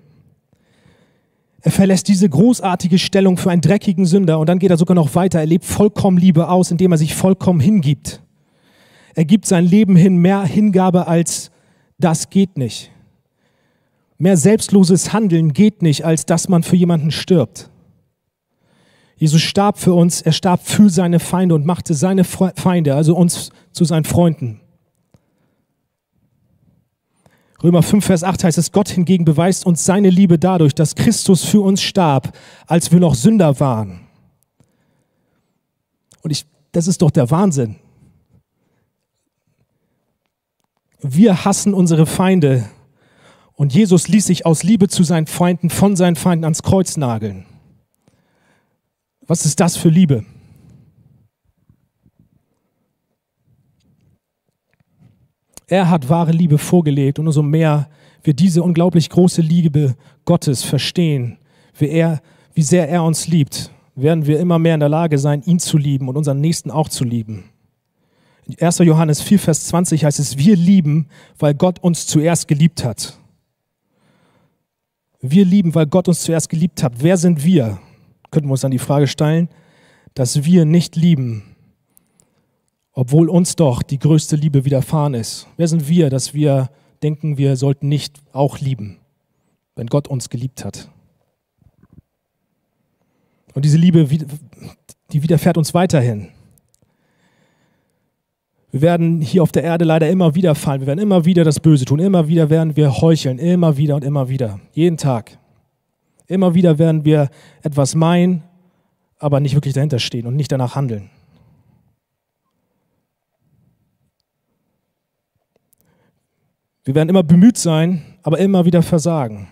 Speaker 1: er verlässt diese großartige Stellung für einen dreckigen Sünder und dann geht er sogar noch weiter. Er lebt vollkommen Liebe aus, indem er sich vollkommen hingibt. Er gibt sein Leben hin, mehr Hingabe als das geht nicht. Mehr selbstloses Handeln geht nicht, als dass man für jemanden stirbt. Jesus starb für uns, er starb für seine Feinde und machte seine Feinde, also uns, zu seinen Freunden. Römer 5, Vers 8 heißt es, Gott hingegen beweist uns seine Liebe dadurch, dass Christus für uns starb, als wir noch Sünder waren. Und ich, das ist doch der Wahnsinn. Wir hassen unsere Feinde und Jesus ließ sich aus Liebe zu seinen Feinden von seinen Feinden ans Kreuz nageln. Was ist das für Liebe? Er hat wahre Liebe vorgelebt und umso mehr wir diese unglaublich große Liebe Gottes verstehen, wie, er, wie sehr er uns liebt, werden wir immer mehr in der Lage sein, ihn zu lieben und unseren Nächsten auch zu lieben. In 1. Johannes 4, Vers 20 heißt es, wir lieben, weil Gott uns zuerst geliebt hat. Wir lieben, weil Gott uns zuerst geliebt hat. Wer sind wir? Könnten wir uns dann die Frage stellen, dass wir nicht lieben, obwohl uns doch die größte Liebe widerfahren ist. Wer sind wir, dass wir denken, wir sollten nicht auch lieben, wenn Gott uns geliebt hat? Und diese Liebe, die widerfährt uns weiterhin. Wir werden hier auf der Erde leider immer wieder fallen. Wir werden immer wieder das Böse tun. Immer wieder werden wir heucheln. Immer wieder und immer wieder. Jeden Tag. Immer wieder werden wir etwas meinen, aber nicht wirklich dahinter stehen und nicht danach handeln. Wir werden immer bemüht sein, aber immer wieder versagen.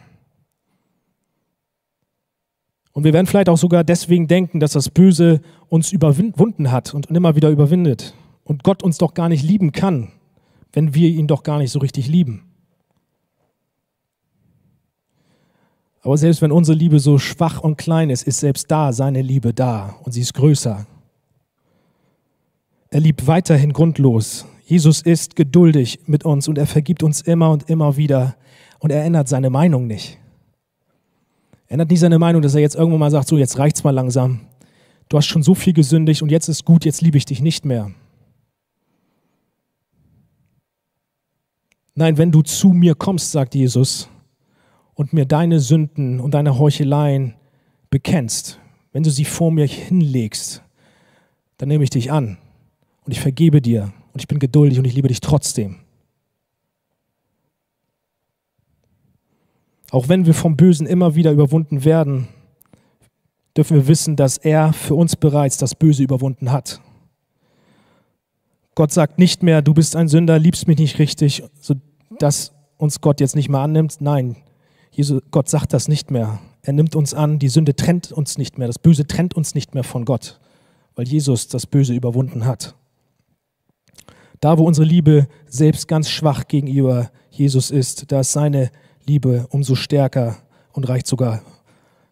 Speaker 1: Und wir werden vielleicht auch sogar deswegen denken, dass das Böse uns überwunden hat und immer wieder überwindet. Und Gott uns doch gar nicht lieben kann, wenn wir ihn doch gar nicht so richtig lieben. Aber selbst wenn unsere Liebe so schwach und klein ist, ist selbst da seine Liebe da und sie ist größer. Er liebt weiterhin grundlos. Jesus ist geduldig mit uns und er vergibt uns immer und immer wieder und er ändert seine Meinung nicht. Er ändert nicht seine Meinung, dass er jetzt irgendwann mal sagt, so jetzt reicht's mal langsam. Du hast schon so viel gesündigt und jetzt ist gut, jetzt liebe ich dich nicht mehr. Nein, wenn du zu mir kommst, sagt Jesus, und mir deine Sünden und deine Heucheleien bekennst, wenn du sie vor mir hinlegst, dann nehme ich dich an und ich vergebe dir und ich bin geduldig und ich liebe dich trotzdem. Auch wenn wir vom Bösen immer wieder überwunden werden, dürfen wir wissen, dass er für uns bereits das Böse überwunden hat. Gott sagt nicht mehr, du bist ein Sünder, liebst mich nicht richtig, sodass uns Gott jetzt nicht mehr annimmt. Nein, Jesus, Gott sagt das nicht mehr. Er nimmt uns an, die Sünde trennt uns nicht mehr, das Böse trennt uns nicht mehr von Gott, weil Jesus das Böse überwunden hat. Da, wo unsere Liebe selbst ganz schwach gegenüber Jesus ist, da ist seine Liebe umso stärker und reicht sogar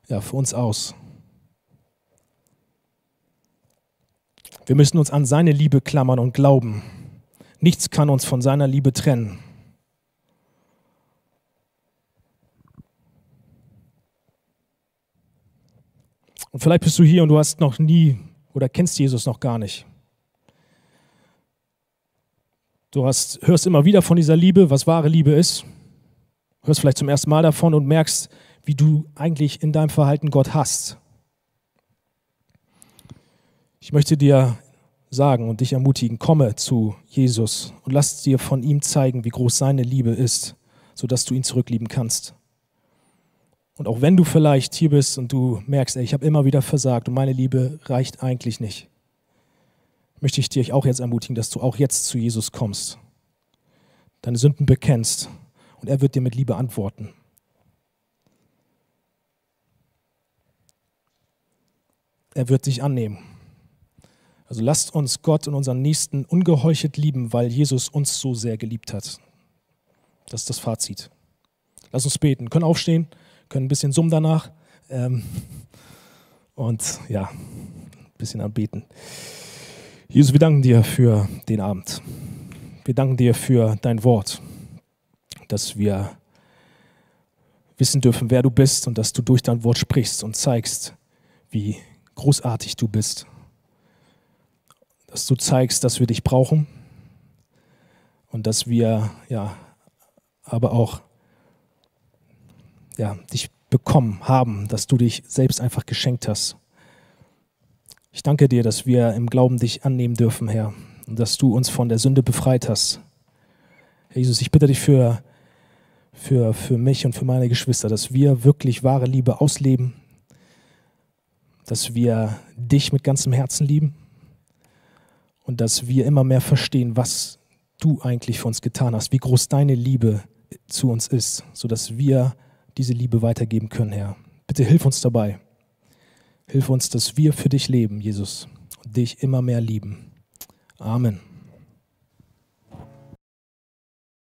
Speaker 1: ja, für uns aus. Wir müssen uns an seine Liebe klammern und glauben. Nichts kann uns von seiner Liebe trennen. Und vielleicht bist du hier und du hast noch nie oder kennst Jesus noch gar nicht. Du hast, hörst immer wieder von dieser Liebe, was wahre Liebe ist. Hörst vielleicht zum ersten Mal davon und merkst, wie du eigentlich in deinem Verhalten Gott hast. Ich möchte dir sagen und dich ermutigen, komme zu Jesus und lass dir von ihm zeigen, wie groß seine Liebe ist, sodass du ihn zurücklieben kannst. Und auch wenn du vielleicht hier bist und du merkst, ey, ich habe immer wieder versagt und meine Liebe reicht eigentlich nicht, möchte ich dich auch jetzt ermutigen, dass du auch jetzt zu Jesus kommst, deine Sünden bekennst und er wird dir mit Liebe antworten. Er wird dich annehmen. Also lasst uns Gott und unseren Nächsten ungeheuchelt lieben, weil Jesus uns so sehr geliebt hat. Das ist das Fazit. Lass uns beten. Können aufstehen können ein bisschen summen danach ähm, und ja, ein bisschen anbeten. Jesus, wir danken dir für den Abend. Wir danken dir für dein Wort, dass wir wissen dürfen, wer du bist und dass du durch dein Wort sprichst und zeigst, wie großartig du bist. Dass du zeigst, dass wir dich brauchen und dass wir ja aber auch ja, dich bekommen haben, dass du dich selbst einfach geschenkt hast. Ich danke dir, dass wir im Glauben dich annehmen dürfen, Herr, und dass du uns von der Sünde befreit hast. Herr Jesus, ich bitte dich für, für, für mich und für meine Geschwister, dass wir wirklich wahre Liebe ausleben, dass wir dich mit ganzem Herzen lieben und dass wir immer mehr verstehen, was du eigentlich für uns getan hast, wie groß deine Liebe zu uns ist, sodass wir diese Liebe weitergeben können, Herr. Bitte hilf uns dabei. Hilf uns, dass wir für dich leben, Jesus, und dich immer mehr lieben. Amen.